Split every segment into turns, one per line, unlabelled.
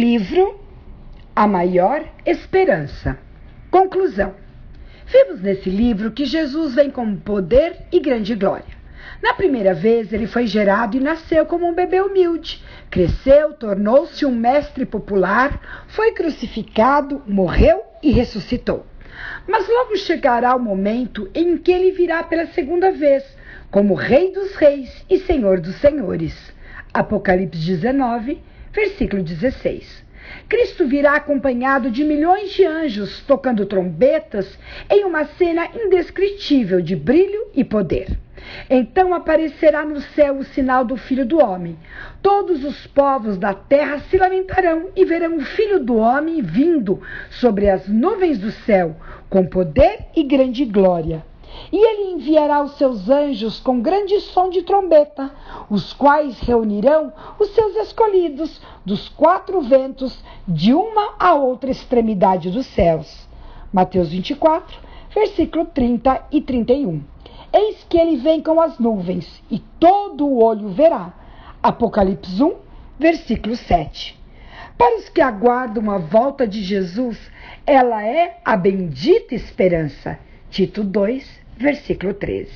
Livro A Maior Esperança. Conclusão. Vimos nesse livro que Jesus vem com poder e grande glória. Na primeira vez, ele foi gerado e nasceu como um bebê humilde. Cresceu, tornou-se um mestre popular, foi crucificado, morreu e ressuscitou. Mas logo chegará o momento em que ele virá pela segunda vez, como Rei dos Reis e Senhor dos Senhores. Apocalipse 19, versículo 16. Cristo virá acompanhado de milhões de anjos tocando trombetas em uma cena indescritível de brilho e poder. Então aparecerá no céu o sinal do Filho do Homem. Todos os povos da terra se lamentarão e verão o Filho do Homem vindo sobre as nuvens do céu, com poder e grande glória. E ele enviará os seus anjos com grande som de trombeta, os quais reunirão os seus escolhidos dos quatro ventos, de uma a outra extremidade dos céus. Mateus 24, versículo 30 e 31. Eis que ele vem com as nuvens, e todo o olho verá. Apocalipse 1, versículo 7. Para os que aguardam a volta de Jesus, ela é a bendita esperança. Tito 2, versículo 13.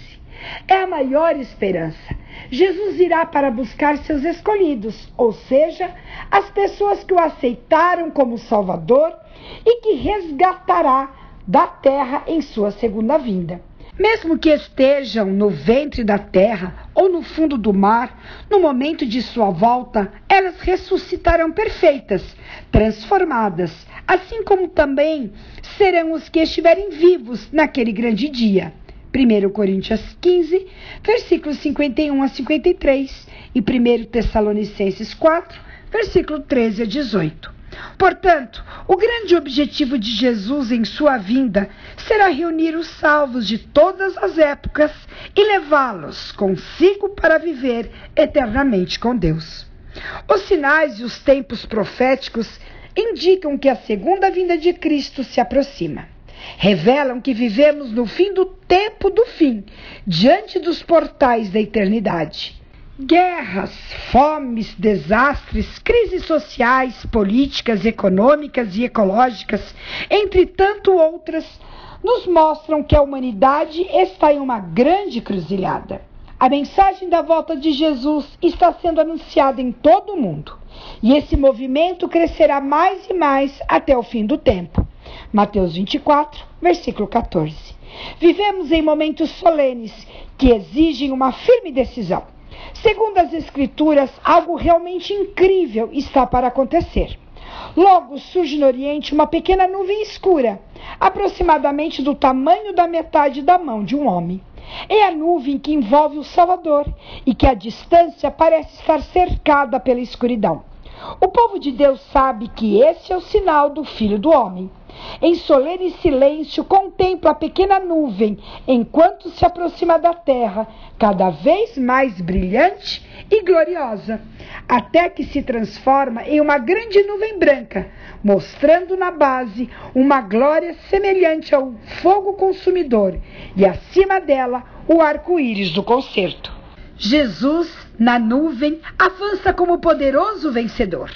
É a maior esperança. Jesus irá para buscar seus escolhidos, ou seja, as pessoas que o aceitaram como Salvador e que resgatará da terra em sua segunda vinda. Mesmo que estejam no ventre da terra ou no fundo do mar, no momento de sua volta, elas ressuscitarão perfeitas, transformadas, assim como também serão os que estiverem vivos naquele grande dia. 1 Coríntios 15, versículos 51 a 53 e 1 Tessalonicenses 4, versículo 13 a 18. Portanto, o grande objetivo de Jesus em sua vinda será reunir os salvos de todas as épocas e levá-los consigo para viver eternamente com Deus. Os sinais e os tempos proféticos indicam que a segunda vinda de Cristo se aproxima revelam que vivemos no fim do tempo do fim, diante dos portais da eternidade. Guerras, fomes, desastres, crises sociais, políticas, econômicas e ecológicas, entre tanto outras, nos mostram que a humanidade está em uma grande cruzilhada. A mensagem da volta de Jesus está sendo anunciada em todo o mundo, e esse movimento crescerá mais e mais até o fim do tempo. Mateus 24, versículo 14. Vivemos em momentos solenes que exigem uma firme decisão. Segundo as Escrituras, algo realmente incrível está para acontecer. Logo surge no Oriente uma pequena nuvem escura, aproximadamente do tamanho da metade da mão de um homem. É a nuvem que envolve o Salvador e que à distância parece estar cercada pela escuridão. O povo de Deus sabe que esse é o sinal do Filho do Homem. Em solene silêncio, contempla a pequena nuvem enquanto se aproxima da terra, cada vez mais brilhante e gloriosa, até que se transforma em uma grande nuvem branca, mostrando na base uma glória semelhante ao fogo consumidor e acima dela o arco-íris do concerto. Jesus, na nuvem, avança como poderoso vencedor.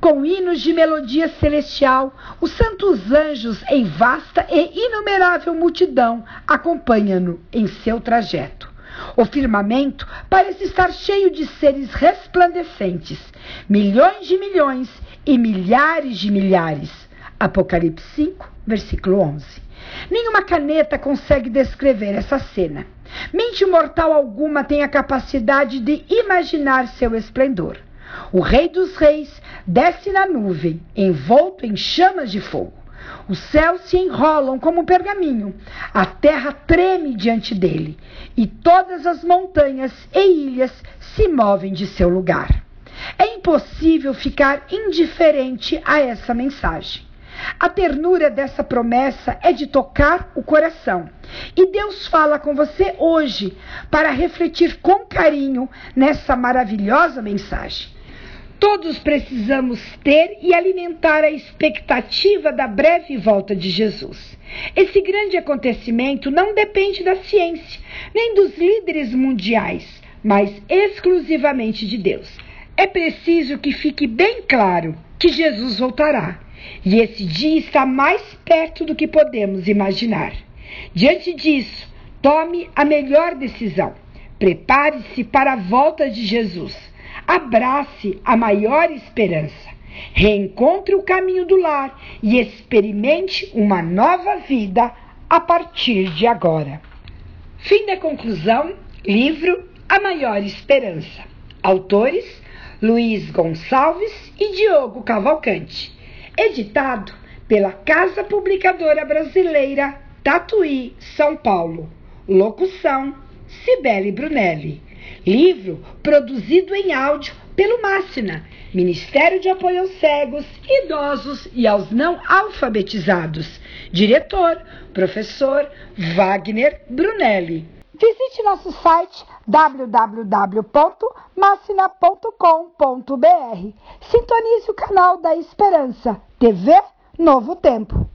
Com hinos de melodia celestial, os santos anjos em vasta e inumerável multidão acompanham-no em seu trajeto. O firmamento parece estar cheio de seres resplandecentes, milhões de milhões e milhares de milhares. Apocalipse 5, versículo 11. Nenhuma caneta consegue descrever essa cena. Mente mortal alguma tem a capacidade de imaginar seu esplendor. O Rei dos Reis desce na nuvem, envolto em chamas de fogo. Os céus se enrolam como um pergaminho, a terra treme diante dele, e todas as montanhas e ilhas se movem de seu lugar. É impossível ficar indiferente a essa mensagem. A ternura dessa promessa é de tocar o coração. E Deus fala com você hoje para refletir com carinho nessa maravilhosa mensagem. Todos precisamos ter e alimentar a expectativa da breve volta de Jesus. Esse grande acontecimento não depende da ciência, nem dos líderes mundiais, mas exclusivamente de Deus. É preciso que fique bem claro que Jesus voltará. E esse dia está mais perto do que podemos imaginar. Diante disso, tome a melhor decisão. Prepare-se para a volta de Jesus. Abrace a maior esperança. Reencontre o caminho do lar e experimente uma nova vida a partir de agora. Fim da conclusão, livro A Maior Esperança. Autores Luiz Gonçalves e Diogo Cavalcante. Editado pela Casa Publicadora Brasileira, Tatuí, São Paulo. Locução Cibele Brunelli. Livro produzido em áudio pelo Máxina, Ministério de Apoio aos Cegos, Idosos e aos Não Alfabetizados. Diretor, professor Wagner Brunelli. Visite nosso site www.macina.com.br. Sintonize o canal da Esperança, TV Novo Tempo.